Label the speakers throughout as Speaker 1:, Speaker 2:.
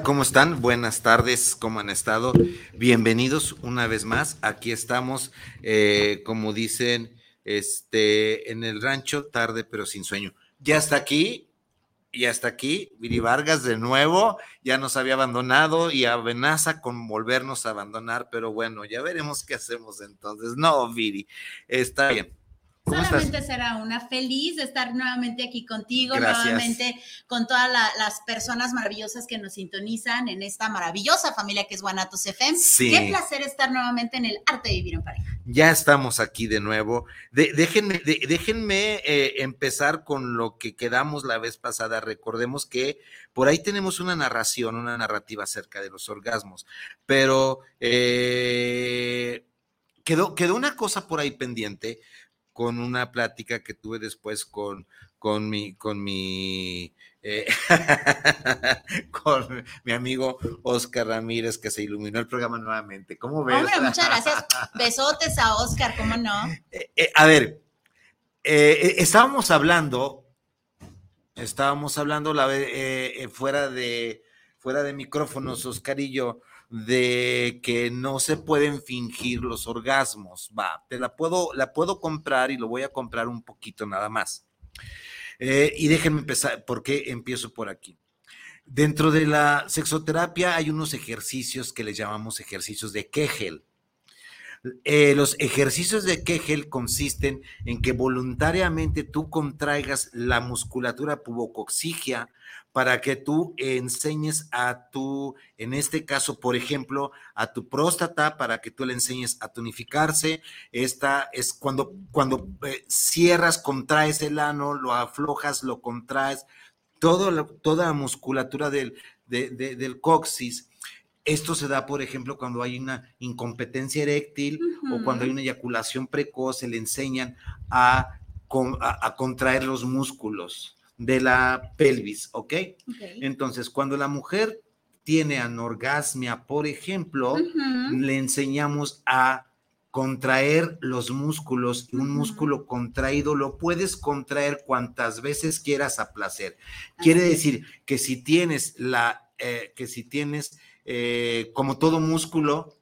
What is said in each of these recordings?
Speaker 1: ¿Cómo están? Buenas tardes, ¿cómo han estado? Bienvenidos una vez más. Aquí estamos, eh, como dicen, este, en el rancho, tarde pero sin sueño. Ya está aquí, ya está aquí, Viri Vargas de nuevo, ya nos había abandonado y amenaza con volvernos a abandonar, pero bueno, ya veremos qué hacemos entonces. No, Viri, está bien.
Speaker 2: Solamente será una feliz de estar nuevamente aquí contigo, nuevamente con todas las personas maravillosas que nos sintonizan en esta maravillosa familia que es Guanatos FM. Qué placer estar nuevamente en el arte de vivir en pareja.
Speaker 1: Ya estamos aquí de nuevo. déjenme déjenme eh, empezar con lo que quedamos la vez pasada. Recordemos que por ahí tenemos una narración, una narrativa acerca de los orgasmos, pero eh, quedó, quedó una cosa por ahí pendiente con una plática que tuve después con, con mi, con mi, eh, con mi amigo Oscar Ramírez, que se iluminó el programa nuevamente. ¿Cómo ves?
Speaker 2: Hombre, muchas gracias. Besotes a Oscar, ¿cómo no?
Speaker 1: Eh, eh, a ver, estábamos hablando, estábamos hablando la, fuera de fuera de micrófonos, Oscar y yo, de que no se pueden fingir los orgasmos. Va, te la puedo, la puedo comprar y lo voy a comprar un poquito nada más. Eh, y déjenme empezar, ¿por qué empiezo por aquí? Dentro de la sexoterapia hay unos ejercicios que le llamamos ejercicios de Kegel. Eh, los ejercicios de Kegel consisten en que voluntariamente tú contraigas la musculatura pubocoxigia para que tú enseñes a tu, en este caso, por ejemplo, a tu próstata, para que tú le enseñes a tonificarse. Esta es cuando, cuando eh, cierras, contraes el ano, lo aflojas, lo contraes, todo toda la musculatura del, del coxis. Esto se da, por ejemplo, cuando hay una incompetencia eréctil o cuando hay una eyaculación precoz, se le enseñan a, a contraer los músculos de la pelvis, ¿ok? Entonces, cuando la mujer tiene anorgasmia, por ejemplo, le enseñamos a contraer los músculos y un músculo contraído lo puedes contraer cuantas veces quieras a placer. Quiere decir que si tienes la, eh, que si tienes eh, como todo músculo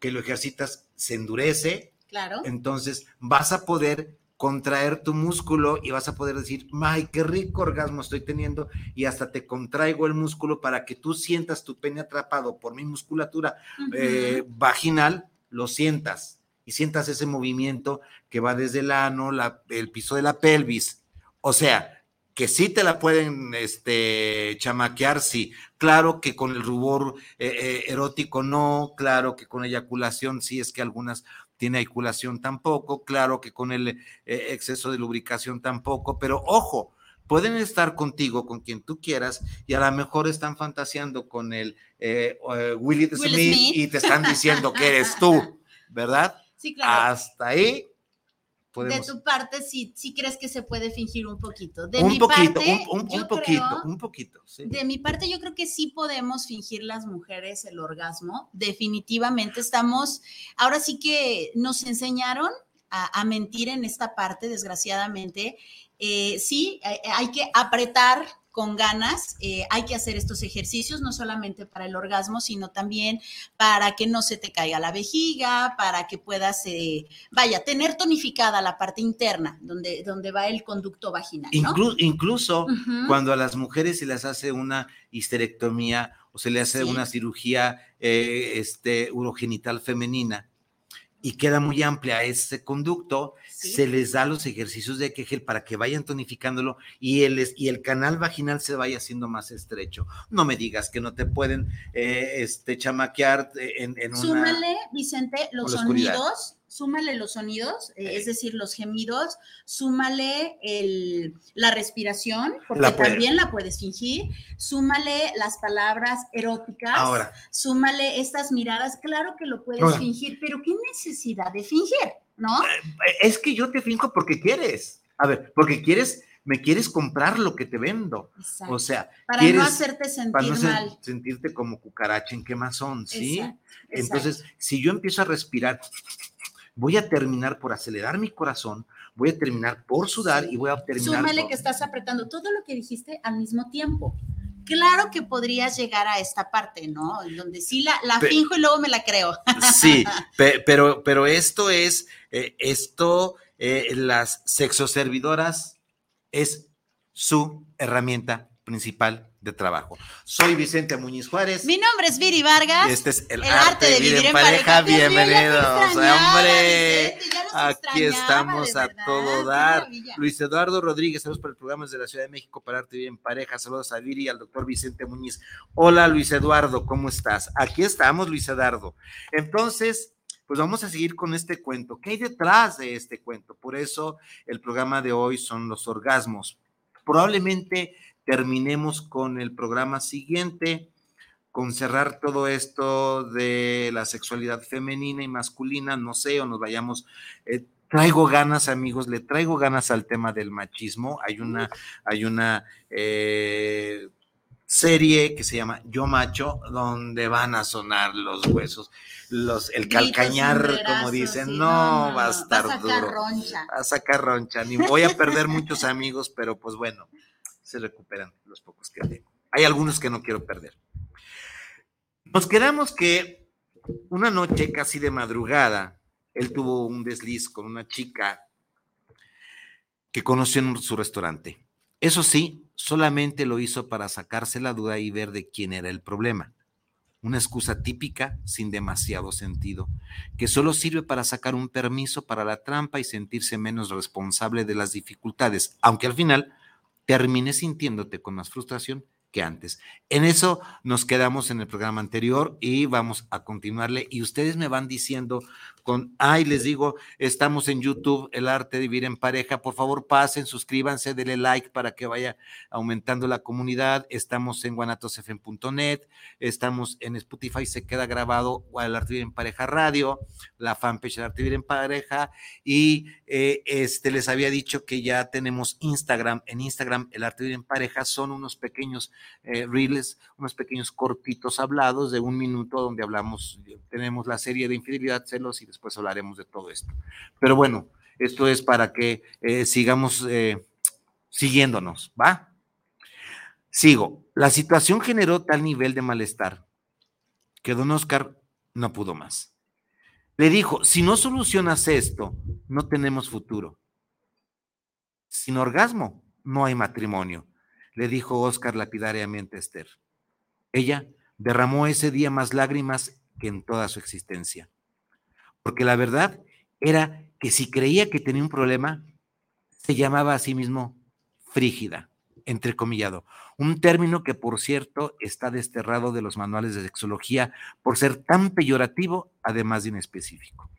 Speaker 1: que lo ejercitas se endurece, claro. entonces vas a poder contraer tu músculo y vas a poder decir, ¡ay, qué rico orgasmo estoy teniendo! Y hasta te contraigo el músculo para que tú sientas tu pene atrapado por mi musculatura eh, vaginal, lo sientas y sientas ese movimiento que va desde el ano, el piso de la pelvis. O sea, que sí te la pueden este, chamaquear, sí. Claro que con el rubor eh, eh, erótico no, claro que con eyaculación sí, es que algunas tiene eyaculación tampoco, claro que con el eh, exceso de lubricación tampoco, pero ojo, pueden estar contigo, con quien tú quieras, y a lo mejor están fantaseando con el eh, eh, Willie Smith, y te están diciendo que eres tú, ¿verdad?
Speaker 2: Sí, claro.
Speaker 1: Hasta ahí
Speaker 2: de tu parte, sí, sí crees que se puede fingir un poquito.
Speaker 1: De un mi poquito, parte, un, poquito, un poquito.
Speaker 2: De mi parte, yo creo que sí podemos fingir las mujeres el orgasmo. Definitivamente estamos, ahora sí que nos enseñaron a, mentir en esta parte, desgraciadamente. Eh, sí, hay, que apretar con ganas, eh, hay que hacer estos ejercicios, no solamente para el orgasmo, sino también para que no se te caiga la vejiga, para que puedas, eh, vaya, tener tonificada la parte interna, donde, donde va el conducto vaginal.
Speaker 1: incluso cuando a las mujeres se les hace una histerectomía o se le hace una cirugía eh, este, urogenital femenina, y queda muy amplia ese conducto, se les da los ejercicios de Kegel para que vayan tonificándolo y el, y el canal vaginal se vaya haciendo más estrecho. No me digas que no te pueden eh, este, chamaquear en, en
Speaker 2: una... Súmale, Vicente, los sonidos súmale los sonidos, eh, es decir, los gemidos, súmale el, la respiración, porque también la puedes fingir, súmale las palabras eróticas, Ahora. súmale estas miradas, claro que lo puedes fingir, pero ¿qué necesidad de fingir? ¿No? Eh,
Speaker 1: es que yo te finjo porque quieres. A ver, porque quieres me quieres comprar lo que te vendo. O sea,
Speaker 2: para no hacerte sentir para no mal.
Speaker 1: sentirte como cucaracha en quemazón, ¿sí? Entonces, si yo empiezo a respirar voy a terminar por acelerar mi corazón, voy a terminar por sudar y voy a terminar.
Speaker 2: Súmale que estás apretando todo lo que dijiste al mismo tiempo. Claro que podrías llegar a esta parte, ¿no? Donde sí la, la finjo y luego me la creo.
Speaker 1: Sí, pero, pero esto es, eh, esto, eh, las sexoservidoras es su herramienta principal de trabajo. Soy Vicente Muñiz Juárez.
Speaker 2: Mi nombre es Viri Vargas.
Speaker 1: Este es el, arte, de vivir, en pareja. Bienvenidos, hombre. Aquí estamos a todo dar. Luis Eduardo Rodríguez, saludos por el programa de la Ciudad de México para arte vivir en pareja. Saludos a Viri y al doctor Vicente Muñiz. Hola Luis Eduardo, ¿cómo estás? Aquí estamos, Luis Eduardo. Entonces, pues vamos a seguir con este cuento. ¿Qué hay detrás de este cuento? Por eso el programa de hoy son los orgasmos. Probablemente terminemos con el programa siguiente, con cerrar todo esto de la sexualidad femenina y masculina, no sé, o nos vayamos. Eh, traigo ganas, amigos, le traigo ganas al tema del machismo. Hay una, hay una eh, serie que se llama Yo Macho, donde van a sonar los huesos, los, el calcañar, como dicen, no, va a estar va a sacar Roncha. Va a sacar roncha, ni voy a perder muchos amigos, pero pues bueno, se recuperan los pocos que tengo. Hay algunos que no quiero perder. Nos quedamos que una noche casi de madrugada, él tuvo un desliz con una chica que conoció en su restaurante. Eso sí, solamente lo hizo para sacarse la duda y ver de quién era el problema. Una excusa típica sin demasiado sentido, que solo sirve para sacar un permiso para la trampa y sentirse menos responsable de las dificultades, aunque al final termines sintiéndote con más frustración que antes. En eso nos quedamos en el programa anterior y vamos a continuarle. Y ustedes me van diciendo con, ay, les digo, estamos en YouTube, El Arte de Vivir en Pareja. Por favor, pasen, suscríbanse, denle like para que vaya aumentando la comunidad. Estamos en guanatosfm.net, estamos en Spotify, se queda grabado El Arte de Vivir en Pareja Radio, la fanpage El Arte de Vivir en Pareja. Y eh, este, les había dicho que ya tenemos Instagram. En Instagram, El Arte de Vivir en Pareja son unos pequeños eh, reels, unos pequeños cortitos hablados de un minuto donde hablamos, tenemos la serie de infidelidad, celos y después hablaremos de todo esto. Pero bueno, esto es para que eh, sigamos eh, siguiéndonos, ¿va? Sigo. La situación generó tal nivel de malestar que don Oscar no pudo más. Le dijo, si no solucionas esto, no tenemos futuro. Sin orgasmo, no hay matrimonio, le dijo Oscar lapidariamente a Esther. Ella derramó ese día más lágrimas que en toda su existencia porque la verdad era que si creía que tenía un problema, se llamaba a sí mismo frígida, entrecomillado, un término que por cierto está desterrado de los manuales de sexología por ser tan peyorativo, además de inespecífico.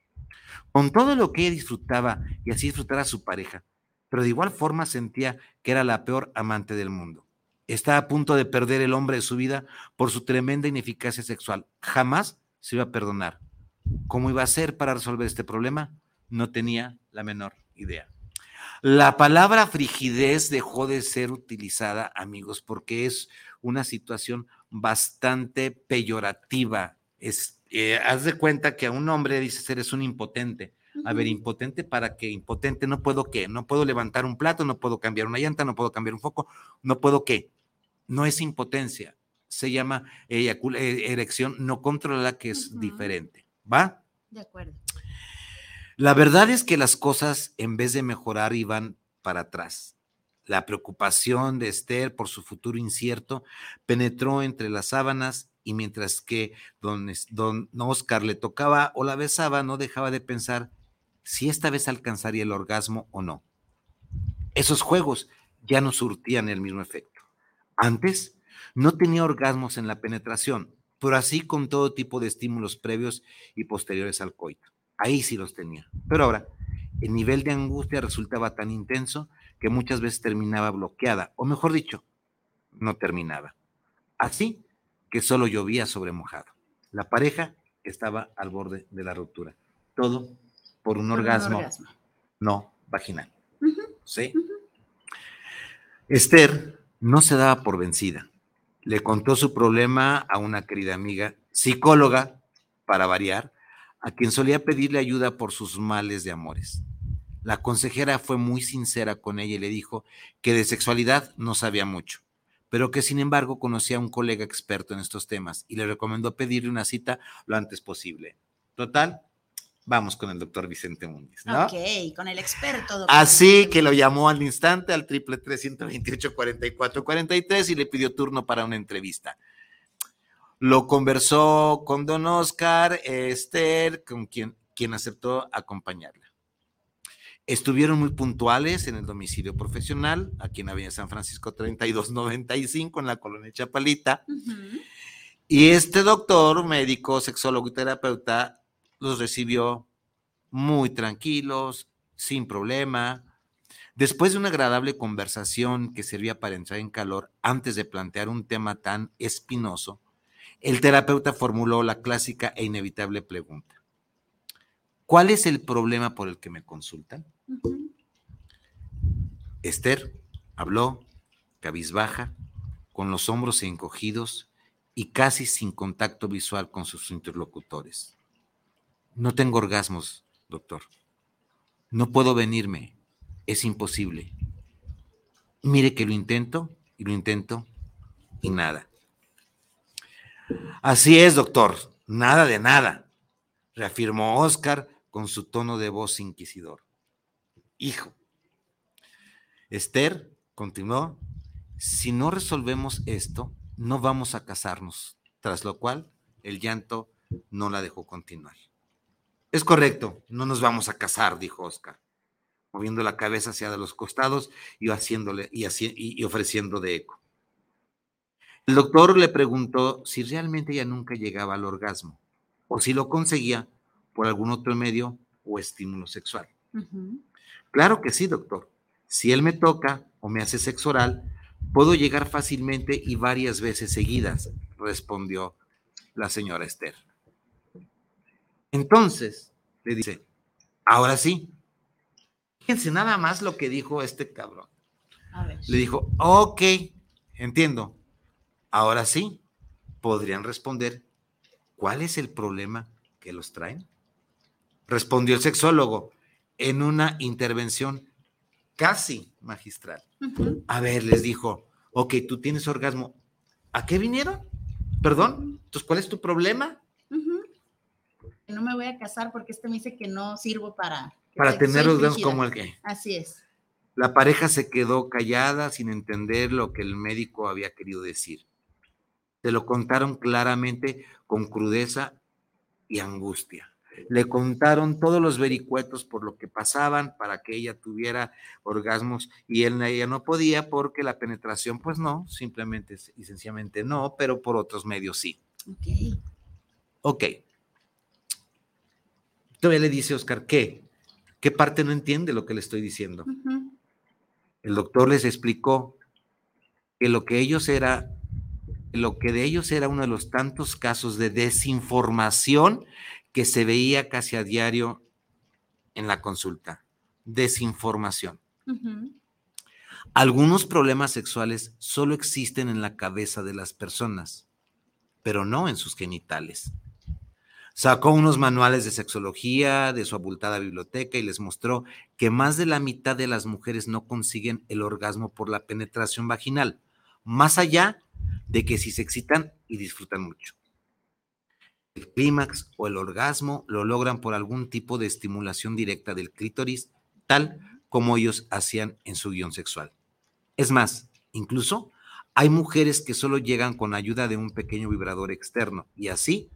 Speaker 1: Con todo lo que disfrutaba y así disfrutara su pareja, pero de igual forma sentía que era la peor amante del mundo. Está a punto de perder el hombre de su vida por su tremenda ineficacia sexual. Jamás se iba a perdonar ¿Cómo iba a ser para resolver este problema? No tenía la menor idea. La palabra frigidez dejó de ser utilizada, amigos, porque es una situación bastante peyorativa. Eh, haz de cuenta que a un hombre dice eres un impotente. A ver, impotente para qué? Impotente no puedo qué, no puedo levantar un plato, no puedo cambiar una llanta, no puedo cambiar un foco, no puedo qué. no es impotencia, se llama e, erección no controlada, que es diferente. ¿Va?
Speaker 2: De acuerdo.
Speaker 1: La verdad es que las cosas, en vez de mejorar, iban para atrás. La preocupación de Esther por su futuro incierto penetró entre las sábanas y mientras que don, don Oscar le tocaba o la besaba, no dejaba de pensar si esta vez alcanzaría el orgasmo o no. Esos juegos ya no surtían el mismo efecto. Antes no tenía orgasmos en la penetración, pero así con todo tipo de estímulos previos y posteriores al coito. Ahí sí los tenía. Pero ahora, el nivel de angustia resultaba tan intenso que muchas veces terminaba bloqueada, o mejor dicho, no terminaba. Así que solo llovía sobre mojado. La pareja estaba al borde de la ruptura. Todo por un, orgasmo, no vaginal. ¿Sí? Esther no se daba por vencida. Le contó su problema a una querida amiga, psicóloga, para variar, a quien solía pedirle ayuda por sus males de amores. La consejera fue muy sincera con ella y le dijo que de sexualidad no sabía mucho, pero que sin embargo conocía a un colega experto en estos temas y le recomendó pedirle una cita lo antes posible. Total, vamos con el doctor Vicente Muñiz. ¿no?
Speaker 2: Ok, con el experto.
Speaker 1: Doctor Así que lo llamó al instante al triple 328 44 43 y le pidió turno para una entrevista. Lo conversó con don Oscar, Esther, con quien, quien aceptó acompañarla. Estuvieron muy puntuales en el domicilio profesional, aquí en Avenida San Francisco 3295, en la colonia Chapalita. Y este doctor, médico, sexólogo y terapeuta, los recibió muy tranquilos, sin problema. Después de una agradable conversación que servía para entrar en calor antes de plantear un tema tan espinoso, el terapeuta formuló la clásica e inevitable pregunta. ¿Cuál es el problema por el que me consultan? Esther habló cabizbaja, con los hombros encogidos y casi sin contacto visual con sus interlocutores. No tengo orgasmos, doctor. No puedo venirme. Es imposible. Mire que lo intento y lo intento y nada. Así es, doctor. Nada de nada, reafirmó Oscar con su tono de voz inquisidor hijo. Esther continuó, si no resolvemos esto, no vamos a casarnos, tras lo cual el llanto no la dejó continuar. Es correcto, no nos vamos a casar, dijo Oscar, moviendo la cabeza hacia los costados y, haciéndole, y, y ofreciendo de eco. El doctor le preguntó si realmente ella nunca llegaba al orgasmo o si lo conseguía por algún otro medio o estímulo sexual. Claro que sí, doctor. Si él me toca o me hace sexo oral, puedo llegar fácilmente y varias veces seguidas, respondió la señora Esther. Entonces, le dice, ahora sí. Fíjense nada más lo que dijo este cabrón. Le dijo, ok, entiendo. Ahora sí, podrían responder, ¿cuál es el problema que los traen? Respondió el sexólogo, en una intervención casi magistral. A ver, les dijo, ok, tú tienes orgasmo. ¿A qué vinieron? Perdón, entonces, ¿cuál es tu problema?
Speaker 2: No me voy a casar porque este me dice que no sirvo para...
Speaker 1: Para tener orgasmos como el que...
Speaker 2: Así es.
Speaker 1: La pareja se quedó callada sin entender lo que el médico había querido decir. Se lo contaron claramente con crudeza y angustia le contaron todos los vericuetos por lo que pasaban para que ella tuviera orgasmos y él, ella no podía porque la penetración, pues no, simplemente y sencillamente no, pero por otros medios sí. Ok. Ok. Todavía le dice Oscar, ¿qué? ¿Qué parte no entiende lo que le estoy diciendo? El doctor les explicó que lo que ellos era, lo que de ellos era uno de los tantos casos de desinformación que se veía casi a diario en la consulta, desinformación. Algunos problemas sexuales solo existen en la cabeza de las personas, pero no en sus genitales. Sacó unos manuales de sexología de su abultada biblioteca y les mostró que más de la mitad de las mujeres no consiguen el orgasmo por la penetración vaginal, más allá de que si se excitan y disfrutan mucho. El clímax o el orgasmo lo logran por algún tipo de estimulación directa del clítoris, tal como ellos hacían en su guion sexual. Es más, incluso hay mujeres que solo llegan con ayuda de un pequeño vibrador externo y así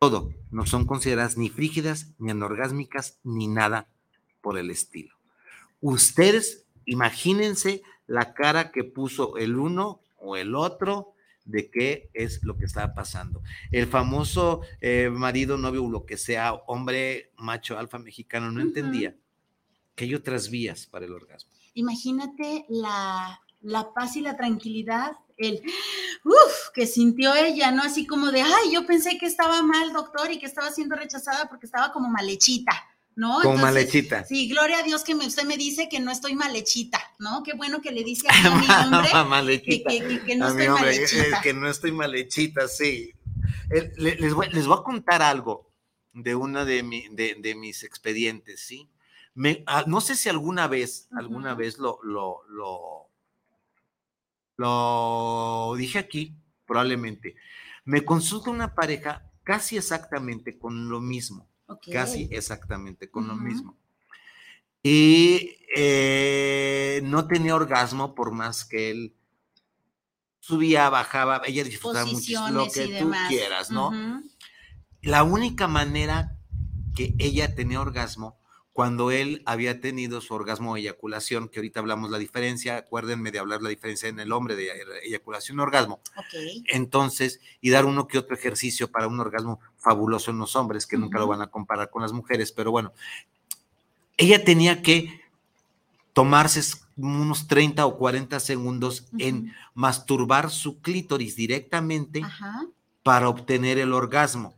Speaker 1: todo, no son consideradas ni frígidas, ni anorgásmicas, ni nada por el estilo. Ustedes imagínense la cara que puso el uno o el otro de qué es lo que estaba pasando. El famoso eh, marido, novio lo que sea, hombre macho alfa mexicano, no entendía que hay otras vías para el orgasmo.
Speaker 2: Imagínate la, la paz y la tranquilidad el uff que sintió ella, ¿no? Así como de, ay, yo pensé que estaba mal, doctor, y que estaba siendo rechazada porque estaba como malechita, ¿no?
Speaker 1: Como malechita.
Speaker 2: Sí, gloria a Dios que usted me dice que no estoy malechita, ¿no? Qué bueno que le dice a, mi hombre que, que, no estoy malechita.
Speaker 1: que no estoy malechita, sí. Les voy, les voy a contar algo de una de, de, mis expedientes, ¿sí? Me, ah, no sé si alguna vez, alguna vez lo, lo, lo lo dije aquí, probablemente. Me consulta una pareja casi exactamente con lo mismo. Casi exactamente con lo mismo. Y eh, no tenía orgasmo por más que él subía, bajaba, ella disfrutaba mucho lo que tú quieras, ¿no? La única manera que ella tenía orgasmo cuando él había tenido su orgasmo o eyaculación, que ahorita hablamos la diferencia, acuérdenme de hablar la diferencia en el hombre de eyaculación y orgasmo. Entonces, y dar uno que otro ejercicio para un orgasmo fabuloso en los hombres, que nunca lo van a comparar con las mujeres, pero bueno, ella tenía que tomarse unos 30 o 40 segundos en masturbar su clítoris directamente para obtener el orgasmo.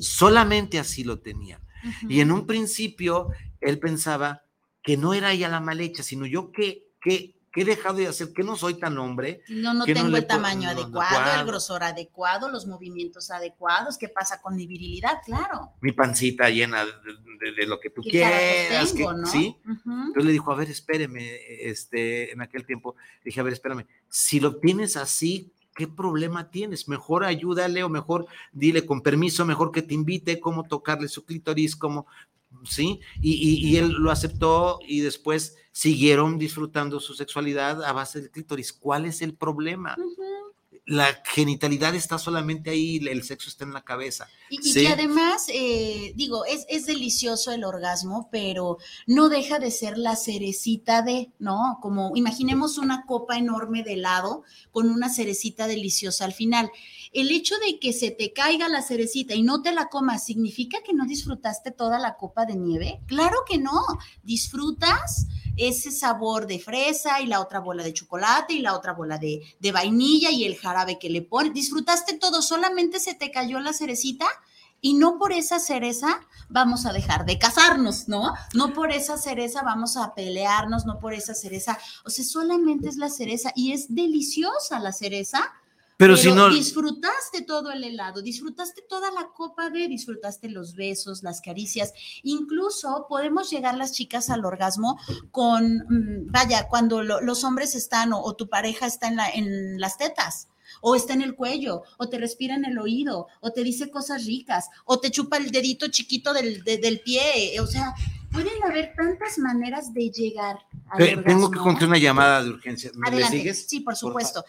Speaker 1: Solamente así lo tenía. Y en un principio él pensaba que no era ella la mal hecha, sino yo que, que, he dejado de hacer, que no soy tan hombre.
Speaker 2: No, no tengo el tamaño adecuado, el grosor adecuado, los movimientos adecuados, qué pasa con mi virilidad, claro.
Speaker 1: Mi pancita llena de, lo que tú quieras. ¿sí? Entonces le dijo, a ver, espéreme, este, en aquel tiempo, dije, a ver, espérame, si lo tienes así, ¿qué problema tienes? Mejor ayúdale o mejor dile con permiso, mejor que te invite cómo tocarle su clítoris, cómo, ¿sí? Y, él lo aceptó y después siguieron disfrutando su sexualidad a base del clítoris. ¿Cuál es el problema? la genitalidad está solamente ahí, el sexo está en la cabeza.
Speaker 2: Y, además, eh, digo, es, es, delicioso el orgasmo, pero no deja de ser la cerecita de, ¿no? Como imaginemos una copa enorme de helado con una cerecita deliciosa al final. El hecho de que se te caiga la cerecita y no te la comas, ¿significa que no disfrutaste toda la copa de nieve? Claro que no. Disfrutas ese sabor de fresa y la otra bola de chocolate y la otra bola de, vainilla y el jarabe que le pones. Disfrutaste todo, solamente se te cayó la cerecita y no por esa cereza vamos a dejar de casarnos, ¿no? No por esa cereza vamos a pelearnos, no por esa cereza, o sea, solamente es la cereza y es deliciosa la cereza, pero, si no. Disfrutaste todo el helado, disfrutaste toda la copa de, disfrutaste los besos, las caricias. Incluso podemos llegar las chicas al orgasmo con, mm, vaya, cuando los hombres están o, tu pareja está en, la, en las tetas o está en el cuello, o te respira en el oído, o te dice cosas ricas, o te chupa el dedito chiquito del, del pie, o sea, pueden haber tantas maneras de llegar
Speaker 1: al Tengo que contar una llamada de urgencia. ¿Me sigues?
Speaker 2: Sí, por supuesto.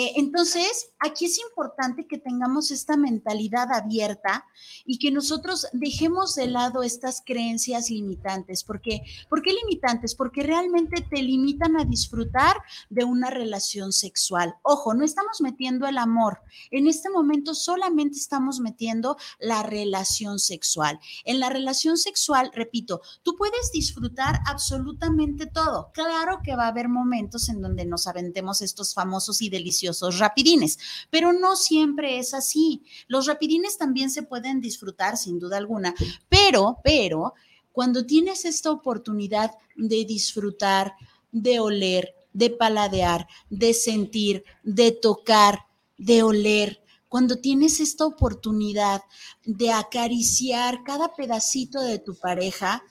Speaker 2: Eh, entonces, aquí es importante que tengamos esta mentalidad abierta y que nosotros dejemos de lado estas creencias limitantes. ¿Por qué? ¿Por qué limitantes? Porque realmente te limitan a disfrutar de una relación sexual. Ojo, no estamos metiendo el amor. En este momento solamente estamos metiendo la relación sexual. En la relación sexual, repito, tú puedes disfrutar absolutamente todo. Claro que va a haber momentos en donde nos aventemos estos famosos y deliciosos rapidines, pero no siempre es así. Los rapidines también se pueden disfrutar sin duda alguna, pero, pero, cuando tienes esta oportunidad de disfrutar, de oler, de paladear, de sentir, de tocar, de oler, cuando tienes esta oportunidad de acariciar cada pedacito de tu pareja,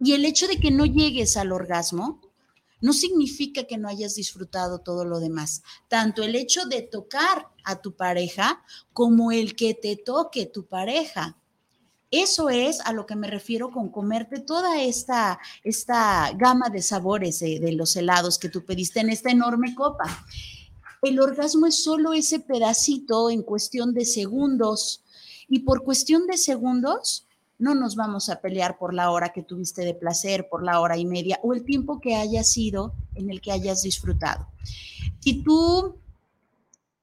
Speaker 2: y el hecho de que no llegues al orgasmo no significa que no hayas disfrutado todo lo demás. Tanto el hecho de tocar a tu pareja como el que te toque tu pareja. Eso es a lo que me refiero con comerte toda esta, esta gama de sabores de, los helados que tú pediste en esta enorme copa. El orgasmo es solo ese pedacito en cuestión de segundos y por cuestión de segundos no nos vamos a pelear por la hora que tuviste de placer, por la hora y media o el tiempo que haya sido en el que hayas disfrutado. Si tú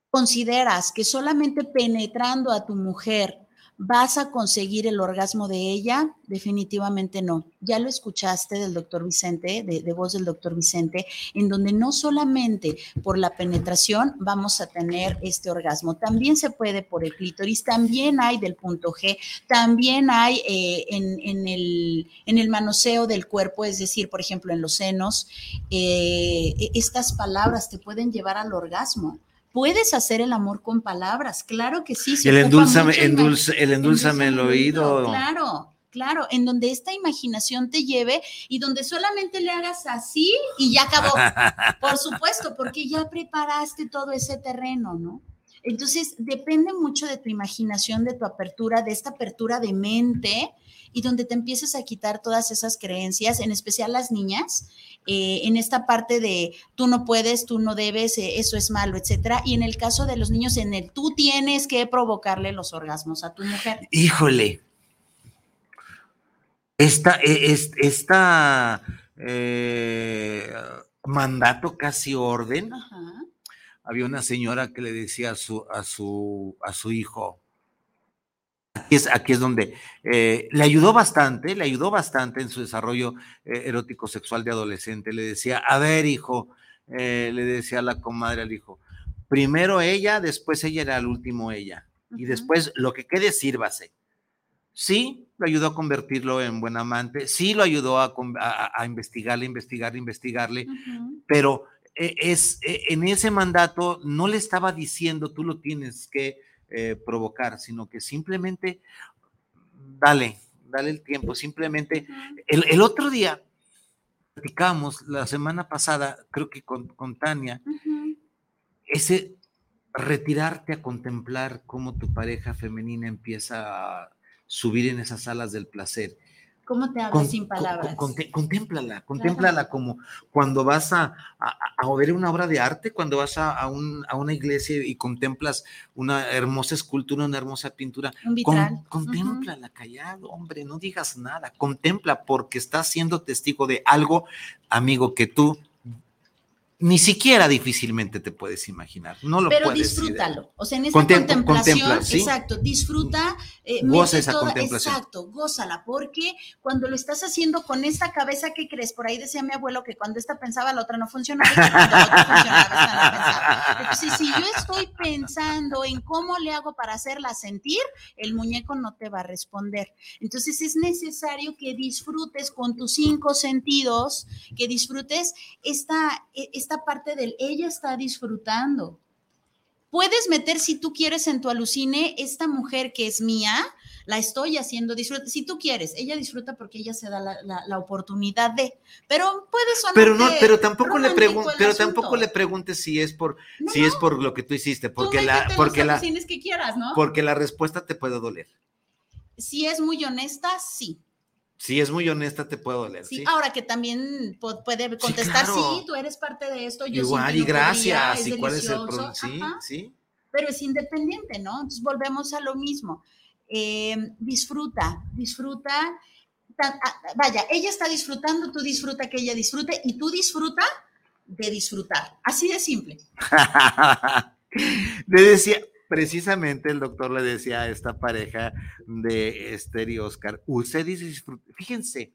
Speaker 2: consideras que solamente penetrando a tu mujer ¿Vas a conseguir el orgasmo de ella? Definitivamente no. Ya lo escuchaste del doctor Vicente, de, voz del doctor Vicente, en donde no solamente por la penetración vamos a tener este orgasmo, también se puede por el clítoris, también hay del punto G, también hay eh, en, el, en, el, manoseo del cuerpo, es decir, por ejemplo, en los senos, eh, e, estas palabras te pueden llevar al orgasmo puedes hacer el amor con palabras, claro que sí.
Speaker 1: el endulzame, el endulzame el oído.
Speaker 2: Claro, claro, en donde esta imaginación te lleve y donde solamente le hagas así y ya acabó. Por supuesto, porque ya preparaste todo ese terreno, ¿no? Entonces, depende mucho de tu imaginación, de tu apertura, de esta apertura de mente y donde te empieces a quitar todas esas creencias, en especial las niñas, eh, en esta parte de tú no puedes, tú no debes, eh, eso es malo, etcétera. Y en el caso de los niños, en el tú tienes que provocarle los orgasmos a tu mujer.
Speaker 1: Híjole. Esta, e, esta, eh, mandato casi orden. Había una señora que le decía a su, a su, a su hijo, Aquí es, aquí es donde eh, le ayudó bastante, le ayudó bastante en su desarrollo eh, erótico sexual de adolescente. Le decía, a ver, hijo, eh, le decía a la comadre al hijo, primero ella, después ella era el último ella, y después lo que quede, sírvase. Sí, lo ayudó a convertirlo en buen amante, sí lo ayudó a, a, investigarle, investigarle, investigarle, pero es, en ese mandato no le estaba diciendo, tú lo tienes que eh, provocar, sino que simplemente dale, dale el tiempo, simplemente. El, otro día, platicamos la semana pasada, creo que con, Tania, ese retirarte a contemplar cómo tu pareja femenina empieza a subir en esas alas del placer
Speaker 2: ¿Cómo te hablas sin palabras?
Speaker 1: contémplala, contémplala como cuando vas a, ver una obra de arte, cuando vas a, una iglesia y contemplas una hermosa escultura, una hermosa pintura.
Speaker 2: Con,
Speaker 1: contémplala, callado, hombre, no digas nada. Contempla porque estás siendo testigo de algo, amigo, que tú ni siquiera difícilmente te puedes imaginar. No lo
Speaker 2: Pero disfrútalo. O sea, en esa contemplación, exacto, disfruta.
Speaker 1: Eh, Goza esa contemplación.
Speaker 2: Exacto, gózala, porque cuando lo estás haciendo con esta cabeza que crees, por ahí decía mi abuelo que cuando esta pensaba, la otra no funcionaba, y cuando la otra funcionaba, Entonces, si yo estoy pensando en cómo le hago para hacerla sentir, el muñeco no te va a responder. Entonces, es necesario que disfrutes con tus cinco sentidos, que disfrutes esta, esta esta parte del ella está disfrutando. Puedes meter, si tú quieres, en tu alucine, esta mujer que es mía, la estoy haciendo disfrutar. Si tú quieres, ella disfruta porque ella se da la, oportunidad de, pero puedes sonar.
Speaker 1: Pero no, pero tampoco le preguntes, pero tampoco le preguntes si es por, si es por lo que tú hiciste, porque la, porque la,
Speaker 2: que quieras, ¿no?
Speaker 1: porque la respuesta te puede doler.
Speaker 2: Si es muy honesta, sí
Speaker 1: si es muy honesta, te puede doler.
Speaker 2: Sí, ahora que también puede contestar, sí, tú eres parte de esto. Yo
Speaker 1: Igual, y gracias. ¿Y cuál es el problema? Sí, sí.
Speaker 2: Pero es independiente, ¿no? Entonces volvemos a lo mismo. Eh, disfruta, disfruta. vaya, ella está disfrutando, tú disfruta que ella disfrute y tú disfruta de disfrutar. Así de simple.
Speaker 1: Le decía, precisamente el doctor le decía a esta pareja de Esther y Oscar, ustedes disfruten, fíjense,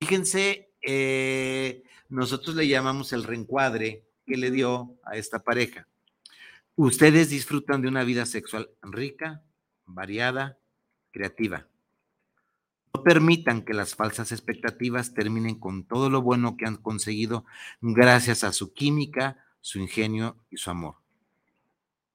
Speaker 1: fíjense, eh, nosotros le llamamos el reencuadre que le dio a esta pareja. Ustedes disfrutan de una vida sexual rica, variada, creativa. No permitan que las falsas expectativas terminen con todo lo bueno que han conseguido gracias a su química, su ingenio y su amor.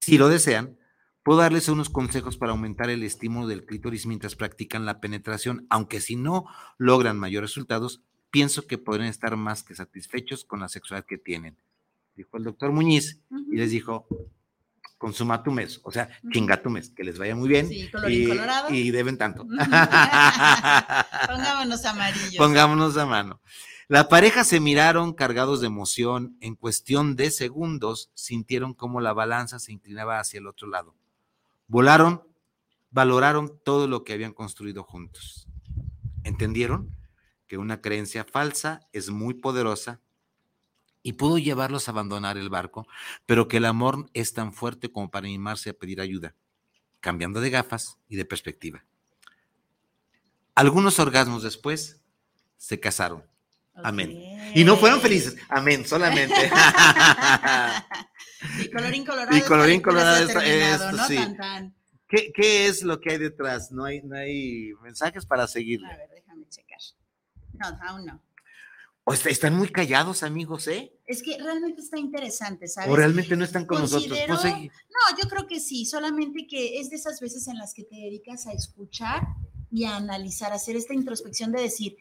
Speaker 1: Si lo desean, puedo darles unos consejos para aumentar el estímulo del clítoris mientras practican la penetración, aunque si no logran mayores resultados, pienso que podrían estar más que satisfechos con la sexualidad que tienen. Dijo el doctor Muñiz y les dijo, consuma tu mes, o sea, chinga tu mes, que les vaya muy bien. Sí, y, colorado. y deben tanto.
Speaker 2: Pongámonos amarillos.
Speaker 1: Pongámonos a mano. La pareja se miraron cargados de emoción. En cuestión de segundos sintieron como la balanza se inclinaba hacia el otro lado. Volaron, valoraron todo lo que habían construido juntos. ¿Entendieron? Que una creencia falsa es muy poderosa y pudo llevarlos a abandonar el barco, pero que el amor es tan fuerte como para animarse a pedir ayuda, cambiando de gafas y de perspectiva. Algunos orgasmos después, se casaron. Amén. Y no fueron felices. Amén, solamente.
Speaker 2: y colorín colorado.
Speaker 1: Y colorín colorado esto, sí. ¿Qué, ¿Qué, es lo que hay detrás? No hay, no hay mensajes para seguirle.
Speaker 2: A ver, déjame checar. No, aún no.
Speaker 1: O están muy callados, amigos, ¿eh?
Speaker 2: Es que realmente está interesante, ¿sabes?
Speaker 1: O realmente no están con nosotros. Pues,
Speaker 2: no, yo creo que sí, solamente que es de esas veces en las que te dedicas a escuchar y a analizar, a hacer esta introspección de decir,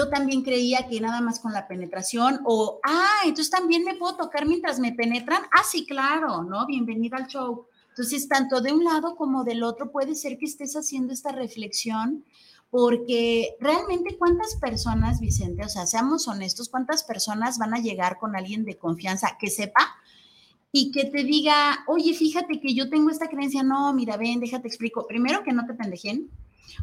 Speaker 2: yo también creía que nada más con la penetración o, ah, entonces también me puedo tocar mientras me penetran. Ah, sí, claro, ¿no? Bienvenida al show. Entonces, tanto de un lado como del otro, puede ser que estés haciendo esta reflexión porque realmente cuántas personas, Vicente, o sea, seamos honestos, cuántas personas van a llegar con alguien de confianza que sepa y que te diga, oye, fíjate que yo tengo esta creencia, no, mira, ven, déjate explico. Primero, que no te pendejen.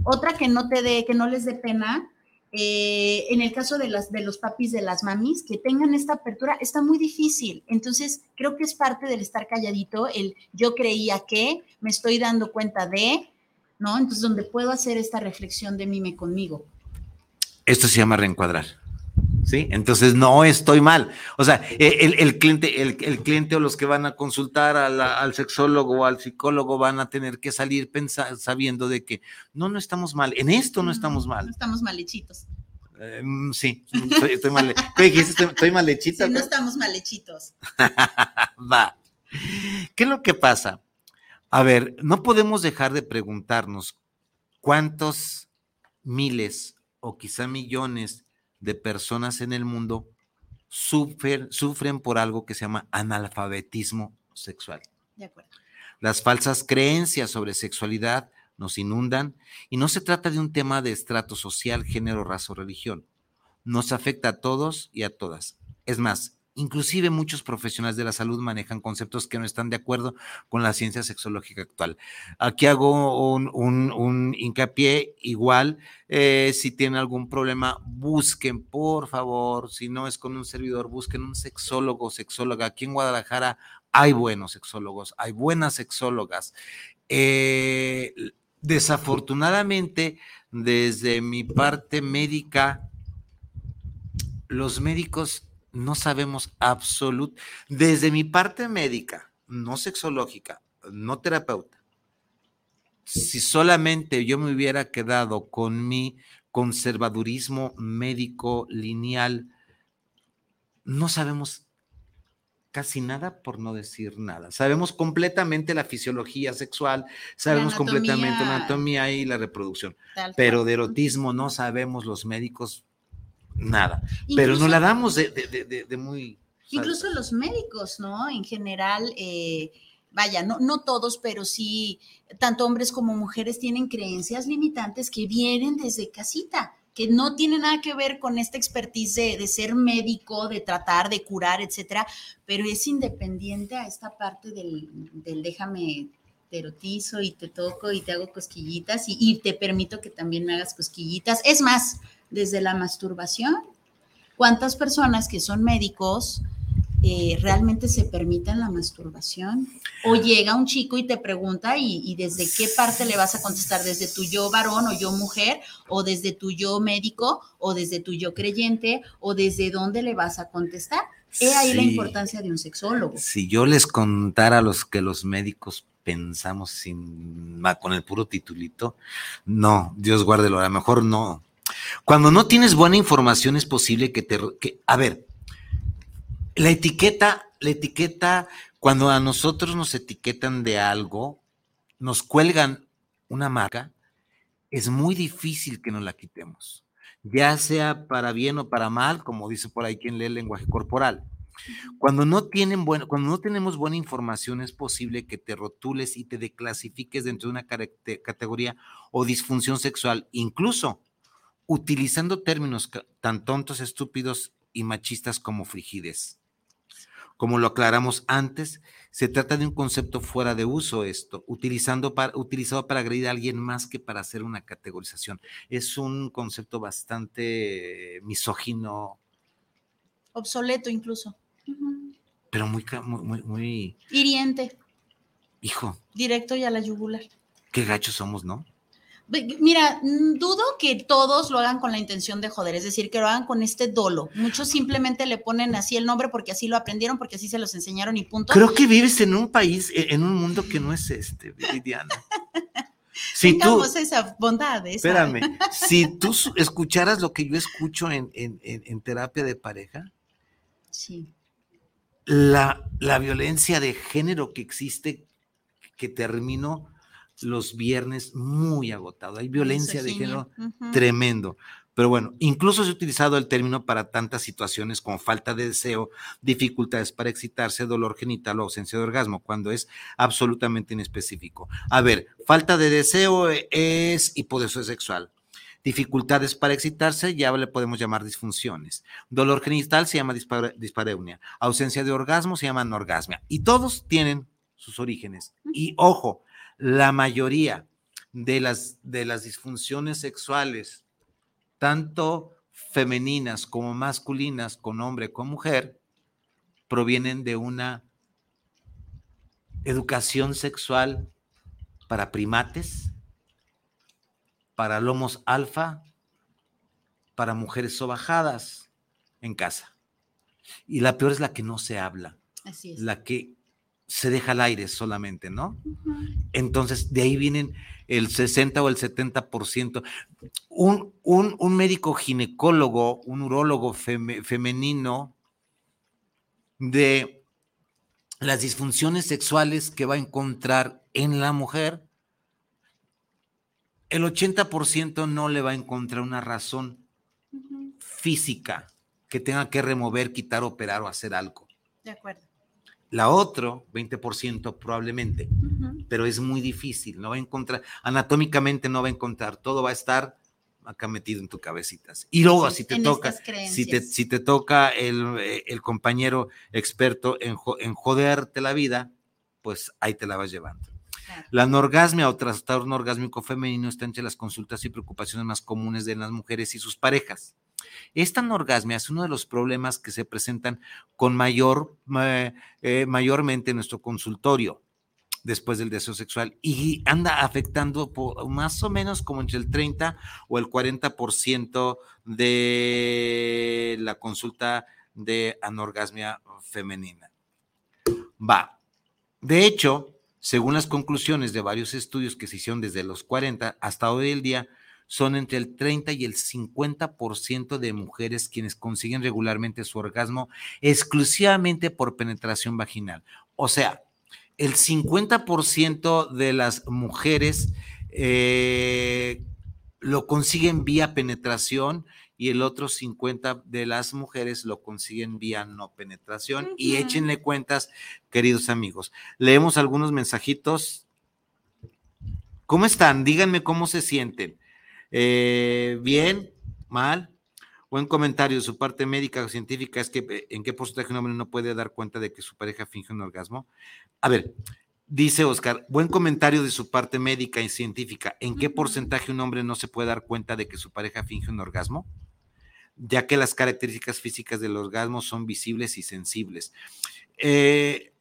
Speaker 2: Otra, que no te dé, que no les dé pena. Eh, en el caso de, las, de los papis, de las mamis, que tengan esta apertura, está muy difícil. Entonces, creo que es parte del estar calladito, el yo creía que, me estoy dando cuenta de, ¿no? Entonces, donde puedo hacer esta reflexión de mime conmigo.
Speaker 1: Esto se llama reencuadrar. ¿Sí? Entonces no estoy mal. O sea, e, el, cliente, el, cliente o los que van a consultar al sexólogo o al psicólogo van a tener que salir pensar, sabiendo de que no, no estamos mal. En esto no estamos mal.
Speaker 2: No estamos malechitos.
Speaker 1: Eh, mm, sí, estoy, mal. Estoy, malechita.
Speaker 2: Sí, no estamos malechitos.
Speaker 1: Va. ¿Qué es lo que pasa? A ver, no podemos dejar de preguntarnos cuántos miles o quizá millones de personas en el mundo sufren, sufren por algo que se llama analfabetismo sexual.
Speaker 2: De acuerdo.
Speaker 1: Las falsas creencias sobre sexualidad nos inundan y no se trata de un tema de estrato social, género, raza o religión. Nos afecta a todos y a todas. Es más, Inclusive muchos profesionales de la salud manejan conceptos que no están de acuerdo con la ciencia sexológica actual. Aquí hago un, hincapié igual. Eh, si tienen algún problema, busquen, por favor, si no es con un servidor, busquen un sexólogo sexóloga. Aquí en Guadalajara hay buenos sexólogos, hay buenas sexólogas. Eh, desafortunadamente, desde mi parte médica, los médicos no sabemos absoluto, desde mi parte médica, no sexológica, no terapeuta, si solamente yo me hubiera quedado con mi conservadurismo médico lineal, no sabemos casi nada por no decir nada. Sabemos completamente la fisiología sexual, sabemos completamente la anatomía y la reproducción, pero de erotismo no sabemos los médicos nada. Pero no la damos de, muy...
Speaker 2: Incluso los médicos, ¿no? En general, eh, vaya, no, no todos, pero sí, tanto hombres como mujeres tienen creencias limitantes que vienen desde casita que no tienen nada que ver con esta expertise de, ser médico, de tratar, de curar, etcétera, pero es independiente a esta parte del, del déjame te erotizo y te toco y te hago cosquillitas y, te permito que también me hagas cosquillitas. Es más, desde la masturbación, ¿cuántas personas que son médicos eh, realmente se permiten la masturbación? O llega un chico y te pregunta y, y, desde qué parte le vas a contestar, desde tu yo varón o yo mujer, o desde tu yo médico, o desde tu yo creyente, o desde dónde le vas a contestar. He ahí la importancia de un sexólogo.
Speaker 1: Si yo les contara a los que los médicos pensamos sin, con el puro titulito, no, Dios guárdelo, a lo mejor no. Cuando no tienes buena información es posible que te... Que, a ver, la etiqueta, la etiqueta, cuando a nosotros nos etiquetan de algo, nos cuelgan una marca, es muy difícil que nos la quitemos. ya sea para bien o para mal, como dice por ahí quien lee el lenguaje corporal. Cuando no, tienen bueno, cuando no tenemos buena información, es posible que te rotules y te declasifiques dentro de una categoría o disfunción sexual, incluso utilizando términos tan tontos, estúpidos y machistas como frigidez. Como lo aclaramos antes, se trata de un concepto fuera de uso esto, utilizando para, utilizado para agredir a alguien más que para hacer una categorización. Es un concepto bastante misógino.
Speaker 2: Obsoleto incluso.
Speaker 1: Pero muy, muy, muy...
Speaker 2: Hiriente.
Speaker 1: Hijo.
Speaker 2: Directo y a la yugular.
Speaker 1: Qué gachos somos, ¿no?
Speaker 2: Mira, dudo que todos lo hagan con la intención de joder, es decir, que lo hagan con este dolo. Muchos simplemente le ponen así el nombre porque así lo aprendieron, porque así se los enseñaron y punto.
Speaker 1: Creo que vives en un país, e, en un mundo que no es este, Viviana.
Speaker 2: Si tú, esa bondad.
Speaker 1: Espérame, si tú escucharas lo que yo escucho en, en, terapia de pareja,
Speaker 2: sí.
Speaker 1: la, la violencia de género que existe, que termino los viernes muy agotado. Hay violencia de género tremendo. Pero bueno, incluso se ha utilizado el término para tantas situaciones como falta de deseo, dificultades para excitarse, dolor genital o ausencia de orgasmo, cuando es absolutamente inespecífico. A ver, falta de deseo es hipodeso sexual. Dificultades para excitarse ya le podemos llamar disfunciones. Dolor genital se llama dispareunia. Ausencia de orgasmo se llama anorgasmia. Y todos tienen sus orígenes. Y ojo, la mayoría de las, de las disfunciones sexuales, tanto femeninas como masculinas, con hombre, con mujer, provienen de una educación sexual para primates, para lomos alfa, para mujeres sobajadas en casa. Y la peor es la que no se habla.
Speaker 2: Así es.
Speaker 1: La que se deja al aire solamente, ¿no? Entonces, de ahí vienen el 60 o el 70%. Un, un, un médico ginecólogo, un urólogo femenino de las disfunciones sexuales que va a encontrar en la mujer, el 80% no le va a encontrar una razón física que tenga que remover, quitar, operar o hacer algo.
Speaker 2: De acuerdo.
Speaker 1: La otro, 20% probablemente, pero es muy difícil, no va a encontrar, anatómicamente no va a encontrar, todo va a estar acá metido en tu cabecitas. Y luego, si te toca, si te, si te toca el, eh, el compañero experto en, en, joderte la vida, pues ahí te la vas llevando. La anorgasmia o trastorno orgásmico femenino está entre las consultas y preocupaciones más comunes de las mujeres y sus parejas. Esta anorgasmia es uno de los problemas que se presentan con mayor, eh, mayormente en nuestro consultorio después del deseo sexual y anda afectando más o menos como entre el 30 o el 40% de la consulta de anorgasmia femenina. Va. De hecho, según las conclusiones de varios estudios que se hicieron desde los 40 hasta hoy el día, son entre el 30 y el 50% de mujeres quienes consiguen regularmente su orgasmo exclusivamente por penetración vaginal. O sea, el 50% de las mujeres eh, lo consiguen vía penetración y el otro 50 de las mujeres lo consiguen vía no penetración. Y échenle cuentas, queridos amigos. Leemos algunos mensajitos. ¿Cómo están? Díganme cómo se sienten. Eh, bien, mal. Buen comentario. Su parte médica o científica es que eh, en qué porcentaje un hombre no puede dar cuenta de que su pareja finge un orgasmo. A ver, dice Oscar, buen comentario de su parte médica y científica. ¿En qué porcentaje un hombre no se puede dar cuenta de que su pareja finge un orgasmo? Ya que las características físicas del orgasmo son visibles y sensibles. Eh,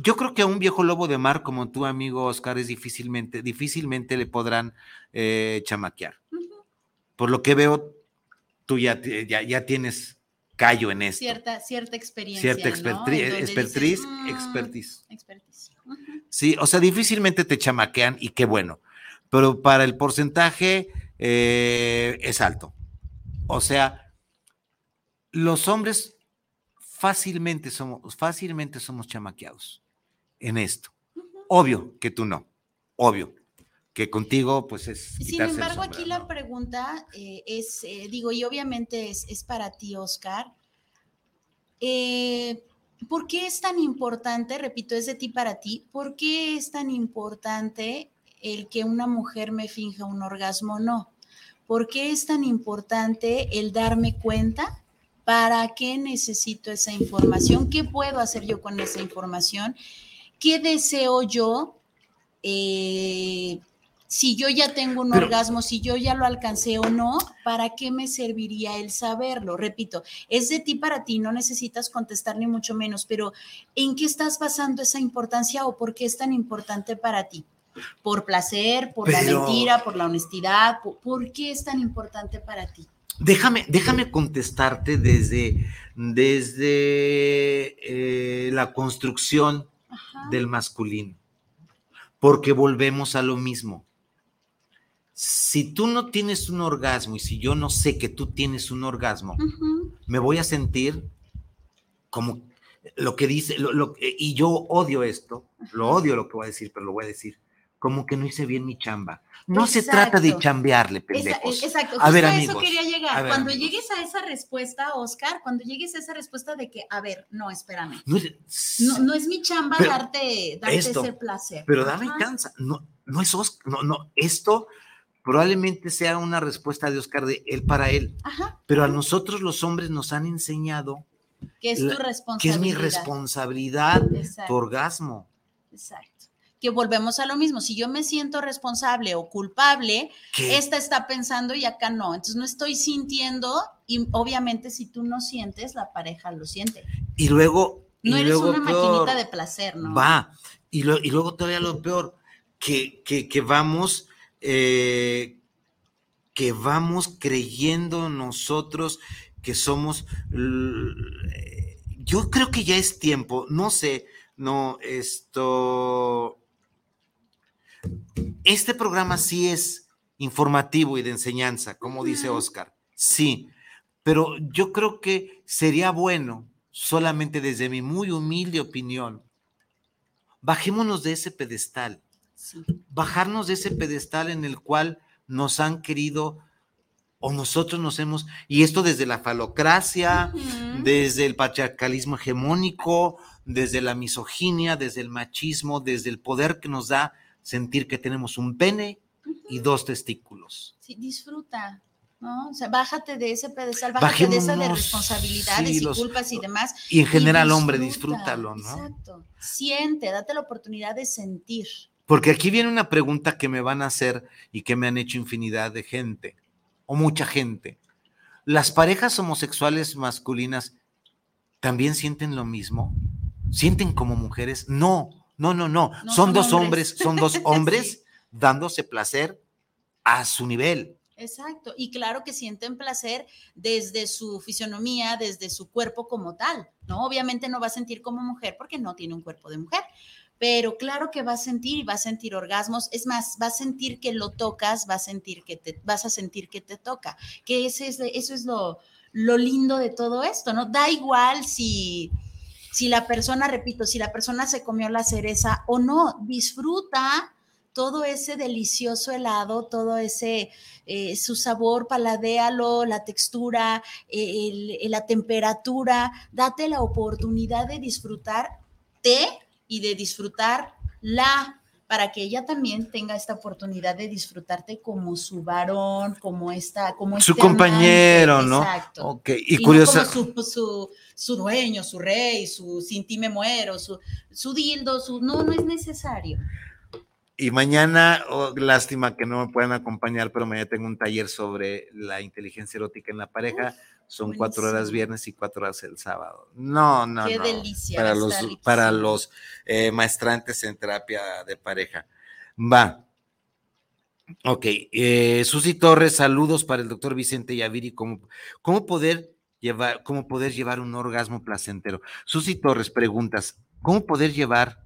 Speaker 1: yo creo que a un viejo lobo de mar como tu amigo Oscar es difícilmente, difícilmente le podrán eh, chamaquear. Por lo que veo, tú ya, ya, tienes callo en esto.
Speaker 2: Cierta, cierta experiencia.
Speaker 1: Cierta expertise, mm, expertise. expertise. Sí, o sea, difícilmente te chamaquean y qué bueno. Pero para el porcentaje eh, es alto. O sea, los hombres fácilmente somos, fácilmente somos chamaqueados en esto. Obvio que tú no, obvio que contigo pues es...
Speaker 2: Sin embargo, aquí la pregunta eh, es, eh, digo, y obviamente es, es para ti, Oscar. Eh, ¿Por qué es tan importante, repito, es de ti para ti, por qué es tan importante el que una mujer me finja un orgasmo o no? ¿Por qué es tan importante el darme cuenta? ¿Para qué necesito esa información? ¿Qué puedo hacer yo con esa información? ¿Qué deseo yo eh, si yo ya tengo un orgasmo, si yo ya lo alcancé o no, ¿para qué me serviría el saberlo? Repito, es de ti para ti, no necesitas contestar ni mucho menos, pero ¿en qué estás basando esa importancia o por qué es tan importante para ti? ¿Por placer, por la mentira, por la honestidad? Por, qué es tan importante para ti?
Speaker 1: Déjame, déjame contestarte desde, desde eh, la construcción del masculino, porque volvemos a lo mismo. Si tú no tienes un orgasmo y si yo no sé que tú tienes un orgasmo, me voy a sentir como lo que dice, y yo odio esto, lo odio lo que voy a decir, pero lo voy a decir, como que no hice bien mi chamba. No se trata de chambearle, pendejos.
Speaker 2: Exacto, a ver, a eso quería llegar. cuando llegues a esa respuesta, Oscar, cuando llegues a esa respuesta de que, a ver, no, espérame. No, es, mi chamba darte, ese placer.
Speaker 1: Pero dame cansa. No, no es Oscar, no, no, esto probablemente sea una respuesta de Oscar de él para él. Pero a nosotros los hombres nos han enseñado
Speaker 2: que es tu responsabilidad.
Speaker 1: Que es mi responsabilidad, tu orgasmo.
Speaker 2: Exacto. Que volvemos a lo mismo. Si yo me siento responsable o culpable, esta está pensando y acá no. Entonces no estoy sintiendo y obviamente si tú no sientes, la pareja lo siente.
Speaker 1: Y luego...
Speaker 2: No eres una maquinita de placer, ¿no?
Speaker 1: Va. Y, y luego todavía lo peor, que, que, que vamos eh, que vamos creyendo nosotros que somos... Yo creo que ya es tiempo, no sé, no, esto... Este programa sí es informativo y de enseñanza, como dice Oscar, sí, pero yo creo que sería bueno, solamente desde mi muy humilde opinión, bajémonos de ese pedestal Bajarnos de ese pedestal en el cual nos han querido o nosotros nos hemos, y esto desde la falocracia, desde el patriarcalismo hegemónico, desde la misoginia, desde el machismo, desde el poder que nos da sentir que tenemos un pene y dos testículos.
Speaker 2: Sí, disfruta. ¿no? O sea, bájate de ese pedestal, bájate de esa de responsabilidades y culpas y demás.
Speaker 1: Y en general, hombre, disfrútalo, ¿no?
Speaker 2: Exacto. Siente, date la oportunidad de sentir.
Speaker 1: Porque aquí viene una pregunta que me van a hacer y que me han hecho infinidad de gente, o mucha gente. ¿Las parejas homosexuales masculinas también sienten lo mismo? ¿Sienten como mujeres? No, no, no, no. son, dos hombres, son dos hombres dándose placer a su nivel.
Speaker 2: Exacto, y claro que sienten placer desde su fisionomía, desde su cuerpo como tal, ¿no? Obviamente no va a sentir como mujer porque no tiene un cuerpo de mujer, pero claro que va a sentir y va a sentir orgasmos, es más, va a sentir que lo tocas, va a sentir que te, vas a sentir que te toca, que ese es, eso es lo, lo lindo de todo esto, ¿no? Da igual si, si la persona, repito, si la persona se comió la cereza o no, disfruta todo ese delicioso helado, todo ese, eh, su sabor, paladéalo, la textura, eh, la temperatura, date la oportunidad de disfrutar té y de disfrutar la para que ella también tenga esta oportunidad de disfrutarte como su varón, como esta, como
Speaker 1: su este compañero, ¿no?
Speaker 2: Exacto.
Speaker 1: Ok, y, curioso.
Speaker 2: su, su, dueño, su rey, su sin ti me muero, su, su dildo, su no, no es necesario.
Speaker 1: Y mañana, oh, lástima que no me puedan acompañar, pero mañana tengo un taller sobre la inteligencia erótica en la pareja son cuatro horas viernes y cuatro horas el sábado. No, no,
Speaker 2: Qué
Speaker 1: no.
Speaker 2: delicia.
Speaker 1: Para los, para los eh, maestrantes en terapia de pareja. Va. Ok. Eh, Susi Torres, saludos para el doctor Vicente Yaviri. ¿Cómo, cómo, poder llevar, ¿Cómo poder llevar un orgasmo placentero? Susi Torres, preguntas. ¿Cómo poder llevar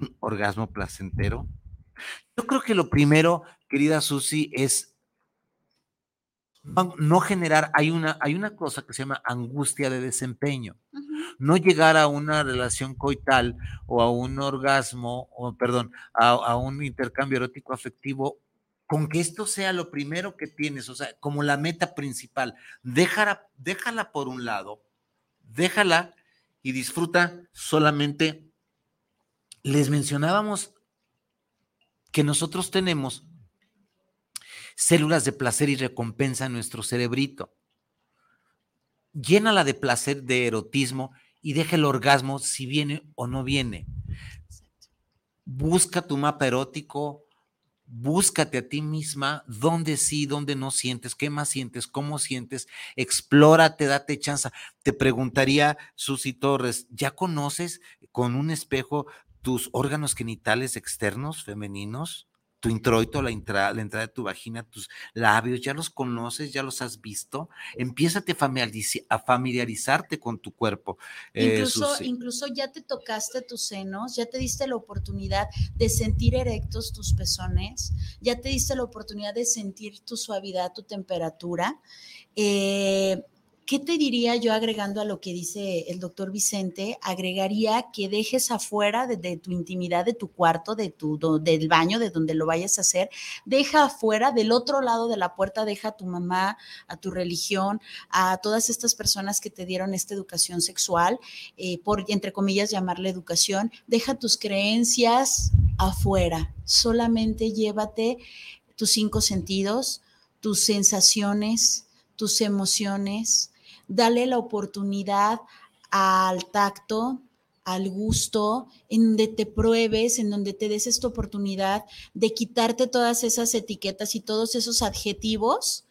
Speaker 1: un orgasmo placentero? Yo creo que lo primero, querida Susi, es no generar, hay una, hay una cosa que se llama angustia de desempeño. no llegar a una relación coital o a un orgasmo, o perdón, a, un intercambio erótico afectivo con que esto sea lo primero que tienes, o sea, como la meta principal. Déjala, déjala por un lado, déjala y disfruta solamente. Les mencionábamos que nosotros tenemos células de placer y recompensa en nuestro cerebrito. Llénala de placer, de erotismo y deja el orgasmo si viene o no viene. Busca tu mapa erótico, búscate a ti misma, dónde sí, dónde no sientes, qué más sientes, cómo sientes, explórate, date chance. Te preguntaría, Susi Torres, ¿ya conoces con un espejo tus órganos genitales externos femeninos? tu introito, la entrada, la entrada de tu vagina, tus labios, ya los conoces, ya los has visto. Empiezate a, familiarizarte con tu cuerpo.
Speaker 2: Eh, incluso, incluso ya te tocaste tus senos, ya te diste la oportunidad de sentir erectos tus pezones, ya te diste la oportunidad de sentir tu suavidad, tu temperatura. Eh, ¿Qué te diría yo agregando a lo que dice el doctor Vicente? Agregaría que dejes afuera de, tu intimidad, de tu cuarto, de tu, del baño, de donde lo vayas a hacer, deja afuera, del otro lado de la puerta, deja a tu mamá, a tu religión, a todas estas personas que te dieron esta educación sexual, eh, por, entre comillas, llamarle educación, deja tus creencias afuera, solamente llévate tus cinco sentidos, tus sensaciones, tus emociones, dale la oportunidad al tacto, al gusto, en donde te pruebes, en donde te des esta oportunidad de quitarte todas esas etiquetas y todos esos adjetivos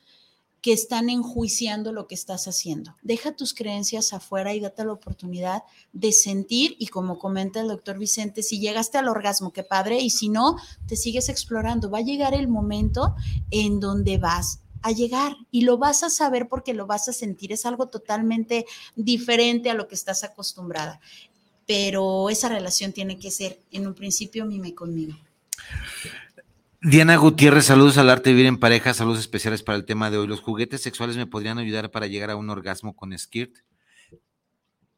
Speaker 2: que están enjuiciando lo que estás haciendo. Deja tus creencias afuera y date la oportunidad de sentir y como comenta el doctor Vicente, si llegaste al orgasmo, qué padre, y si no, te sigues explorando. Va a llegar el momento en donde vas a llegar y lo vas a saber porque lo vas a sentir. Es algo totalmente diferente a lo que estás acostumbrada. Pero esa relación tiene que ser en un principio mime conmigo.
Speaker 1: Diana Gutiérrez, saludos al arte de vivir en pareja, saludos especiales para el tema de hoy. ¿Los juguetes sexuales me podrían ayudar para llegar a un orgasmo con skirt?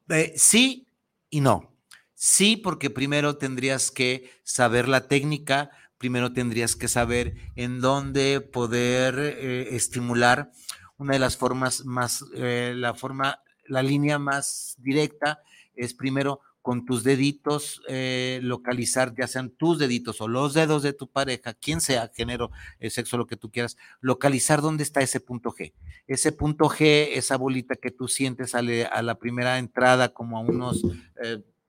Speaker 1: Eh, sí y no. Sí, porque primero tendrías que saber la técnica, primero tendrías que saber en dónde poder eh, estimular una de las formas más, eh, la forma, la línea más directa es primero con tus deditos eh, localizar, ya sean tus deditos o los dedos de tu pareja, quien sea, género, sexo, lo que tú quieras, localizar dónde está ese punto G. Ese punto G, esa bolita que tú sientes a la primera entrada como a unos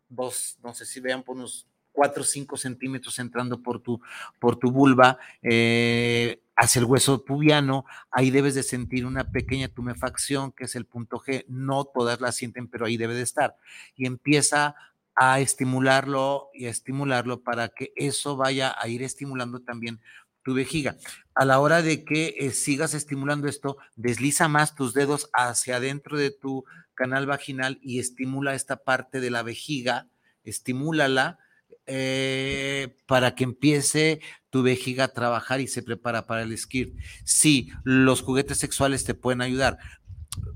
Speaker 1: dos, no sé si vean, por unos 4 o 5 centímetros entrando por tu, por tu vulva eh, hacia el hueso pubiano, ahí debes de sentir una pequeña tumefacción, que es el punto G. No todas la sienten, pero ahí debe de estar. Y empieza a estimularlo y a estimularlo para que eso vaya a ir estimulando también tu vejiga. A la hora de que eh, sigas estimulando esto, desliza más tus dedos hacia adentro de tu canal vaginal y estimula esta parte de la vejiga, estimúlala eh, para que empiece tu vejiga a trabajar y se prepara para el skirt. Sí, los juguetes sexuales te pueden ayudar,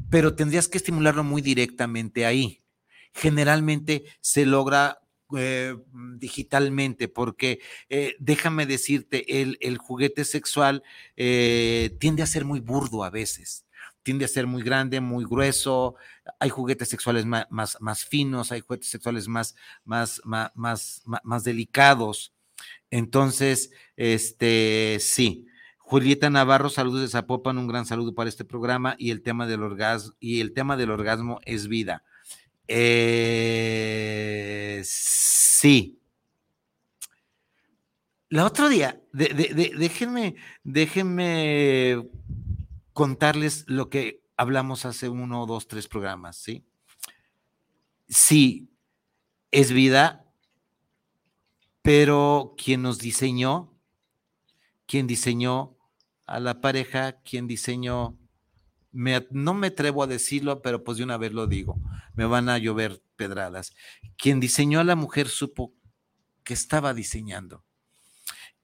Speaker 1: pero tendrías que estimularlo muy directamente ahí. Generalmente se logra eh, digitalmente, porque eh, déjame decirte, el, el juguete sexual tiende a ser muy burdo a veces tiende a ser muy grande, muy grueso, hay juguetes sexuales más, más, finos, hay juguetes sexuales más, más, más, más, delicados. Entonces, este, sí. Julieta Navarro, saludos de Zapopan, un gran saludo para este programa y el tema del orgasmo, y el tema del orgasmo es vida. Eh, sí. La otro día, déjenme, déjenme contarles lo que hablamos hace uno, dos, tres programas, ¿sí? Sí, es vida, pero quien nos diseñó, quien diseñó a la pareja, quien diseñó, no me atrevo a decirlo, pero pues de una vez lo digo, me van a llover pedradas. Quien diseñó a la mujer supo que estaba diseñando.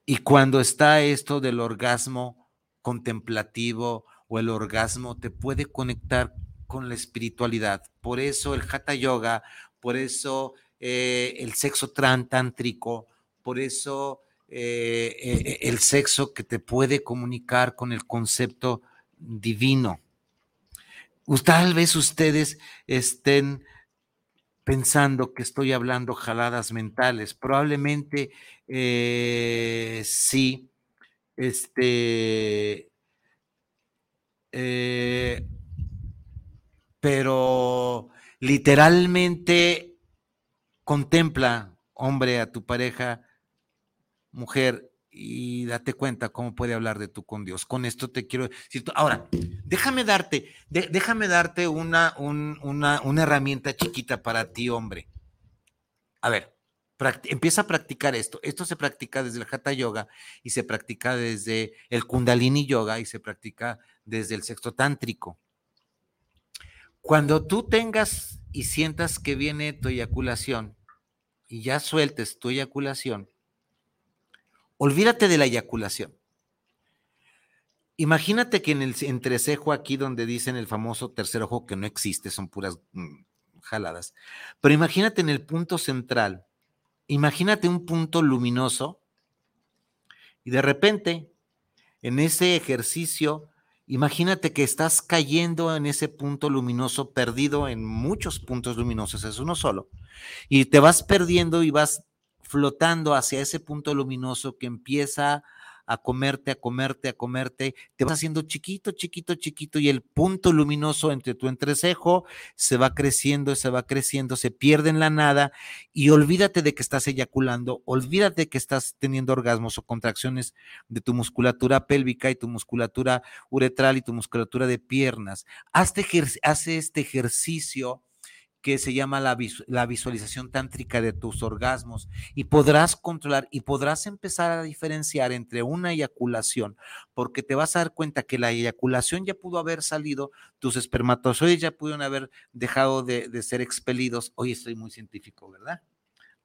Speaker 1: Y cuando está esto del orgasmo contemplativo, o el orgasmo te puede conectar con la espiritualidad. Por eso el hatha yoga, por eso eh, el sexo tántrico, por eso eh, eh, el sexo que te puede comunicar con el concepto divino. Tal vez ustedes estén pensando que estoy hablando jaladas mentales. Probablemente sí. Este. Pero literalmente contempla, hombre, a tu pareja, mujer, y date cuenta cómo puede hablar de tú con Dios. Con esto te quiero. Ahora, déjame darte, déjame darte una, una, una, herramienta chiquita para ti, hombre. A ver, empieza a practicar esto. Esto se practica desde el Hatha Yoga y se practica desde el Kundalini Yoga y se practica desde el sexto tántrico. Cuando tú tengas y sientas que viene tu eyaculación y ya sueltes tu eyaculación, olvídate de la eyaculación. Imagínate que en el entrecejo aquí donde dicen el famoso tercer ojo que no existe, son puras mm, jaladas, pero imagínate en el punto central, imagínate un punto luminoso y de repente en ese ejercicio Imagínate que estás cayendo en ese punto luminoso, perdido en muchos puntos luminosos, es uno solo, y te vas perdiendo y vas flotando hacia ese punto luminoso que empieza a comerte, a comerte, a comerte, te vas haciendo chiquito, chiquito, chiquito y el punto luminoso entre tu entrecejo se va creciendo, se va creciendo, se pierde en la nada y olvídate de que estás eyaculando, olvídate que estás teniendo orgasmos o contracciones de tu musculatura pélvica y tu musculatura uretral y tu musculatura de piernas. Hace este ejercicio que se llama la, visualización tántrica de tus orgasmos y podrás controlar y podrás empezar a diferenciar entre una eyaculación, porque te vas a dar cuenta que la eyaculación ya pudo haber salido, tus espermatozoides ya pudieron haber dejado de, de ser expelidos. Hoy estoy muy científico, ¿verdad?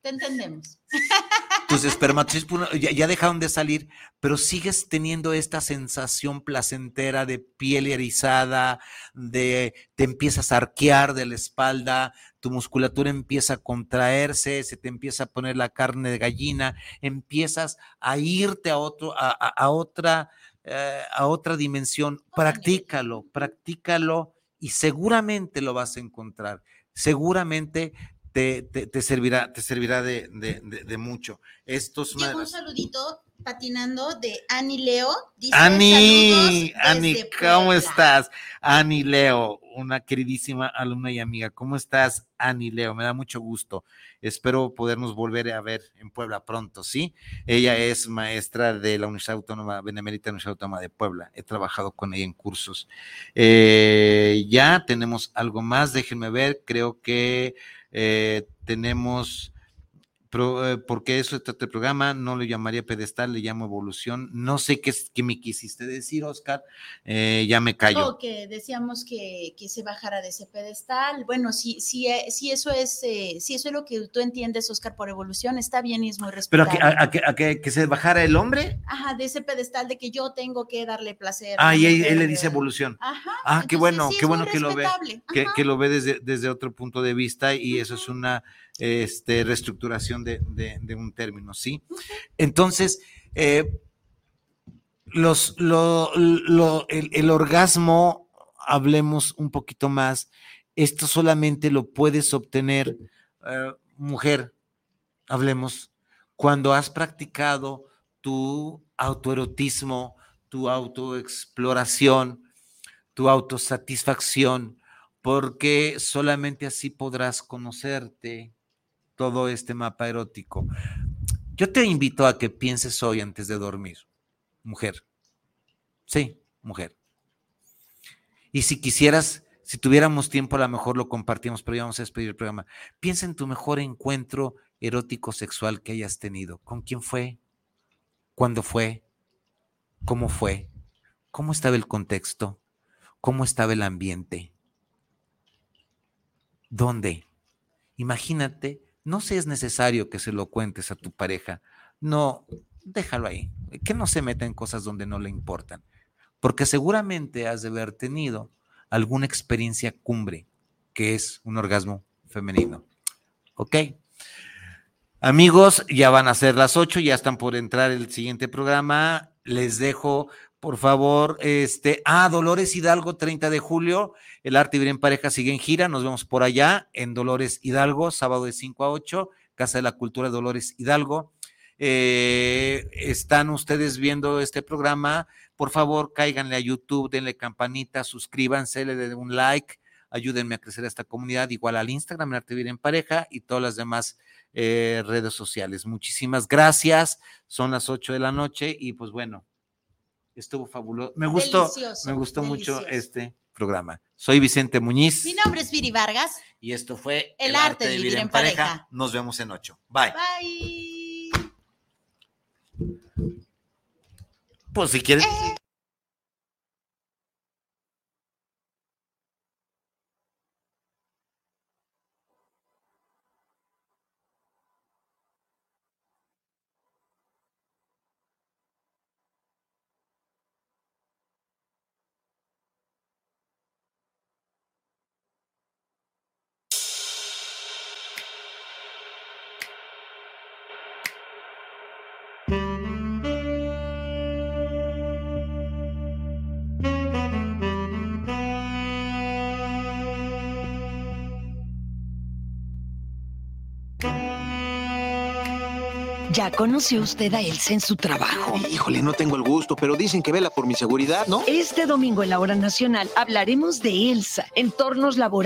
Speaker 2: Te entendemos.
Speaker 1: Tus espermatozoides ya, dejaron de salir, pero sigues teniendo esta sensación placentera de piel erizada, de te empiezas a arquear de la espalda, tu musculatura empieza a contraerse, se te empieza a poner la carne de gallina, empiezas a irte a otro, a, otra, eh, a otra dimensión. Practícalo, practícalo y seguramente lo vas a encontrar. Seguramente te, servirá, te servirá de, mucho. Esto es
Speaker 2: un saludito patinando de Ani Leo.
Speaker 1: Ani, Ani, ¿cómo estás? Ani Leo, una queridísima alumna y amiga. ¿Cómo estás, Ani Leo? Me da mucho gusto. Espero podernos volver a ver en Puebla pronto, ¿sí? Ella es maestra de la Universidad Autónoma, Benemérita Universidad Autónoma de Puebla. He trabajado con ella en cursos. Eh, ya tenemos algo más, déjenme ver, creo que eh, tenemos, eh, porque eso trata el programa, no lo llamaría pedestal, le llamo evolución. No sé qué, qué me quisiste decir, Oscar, eh, ya me callo.
Speaker 2: No, que decíamos que, que, se bajara de ese pedestal. Bueno, si, si, si eso es si eso es lo que tú entiendes, Oscar, por evolución, está bien y es muy respetable.
Speaker 1: ¿Pero a, que, a que, se bajara el hombre?
Speaker 2: Ajá, de ese pedestal de que yo tengo que darle placer.
Speaker 1: Ah, y él, le dice evolución. Ajá. Ah, qué bueno, qué bueno que lo ve, que, que, lo ve desde, desde otro punto de vista y eso es una este, reestructuración de, un término, ¿sí? Entonces, eh, los, el, orgasmo, hablemos un poquito más, esto solamente lo puedes obtener, eh, mujer, hablemos, cuando has practicado tu autoerotismo, tu autoexploración, tu autosatisfacción, porque solamente así podrás conocerte, todo este mapa erótico. Yo te invito a que pienses hoy antes de dormir, mujer. Sí, mujer. Y si quisieras, si tuviéramos tiempo, a lo mejor lo compartimos, pero ya vamos a despedir el programa. Piensa en tu mejor encuentro erótico sexual que hayas tenido. ¿Con quién fue? ¿Cuándo fue? ¿Cómo fue? ¿Cómo estaba el contexto? ¿Cómo estaba el ambiente? ¿Dónde? Imagínate no si es necesario que se lo cuentes a tu pareja. No, déjalo ahí. Que no se meta en cosas donde no le importan. Porque seguramente has de haber tenido alguna experiencia cumbre, que es un orgasmo femenino. ¿Ok? Amigos, ya van a ser las ocho, ya están por entrar el siguiente programa. Les dejo, por favor, este, ah, Dolores Hidalgo, 30 de julio, el arte y en pareja sigue en gira, nos vemos por allá en Dolores Hidalgo, sábado de 5 a 8, Casa de la Cultura Dolores Hidalgo. Eh, están ustedes viendo este programa, por favor, cáiganle a YouTube, denle campanita, suscríbanse, le den un like, ayúdenme a crecer esta comunidad, igual al Instagram, Arte Vivir en Pareja y todas las demás eh, redes sociales. Muchísimas gracias, son las 8 de la noche y pues bueno, estuvo fabuloso. Me gustó, me gustó mucho este programa. Soy Vicente Muñiz.
Speaker 2: Mi nombre es Viri Vargas.
Speaker 1: Y esto fue El, arte, de vivir, en, pareja. Nos vemos en 8. Bye.
Speaker 2: Bye.
Speaker 1: Pues si quieres.
Speaker 3: ¿Ya conoció usted a Elsa en su trabajo?
Speaker 4: Híjole, no tengo el gusto, pero dicen que vela por mi seguridad, ¿no?
Speaker 3: Este domingo en la hora nacional hablaremos de Elsa, entornos laborales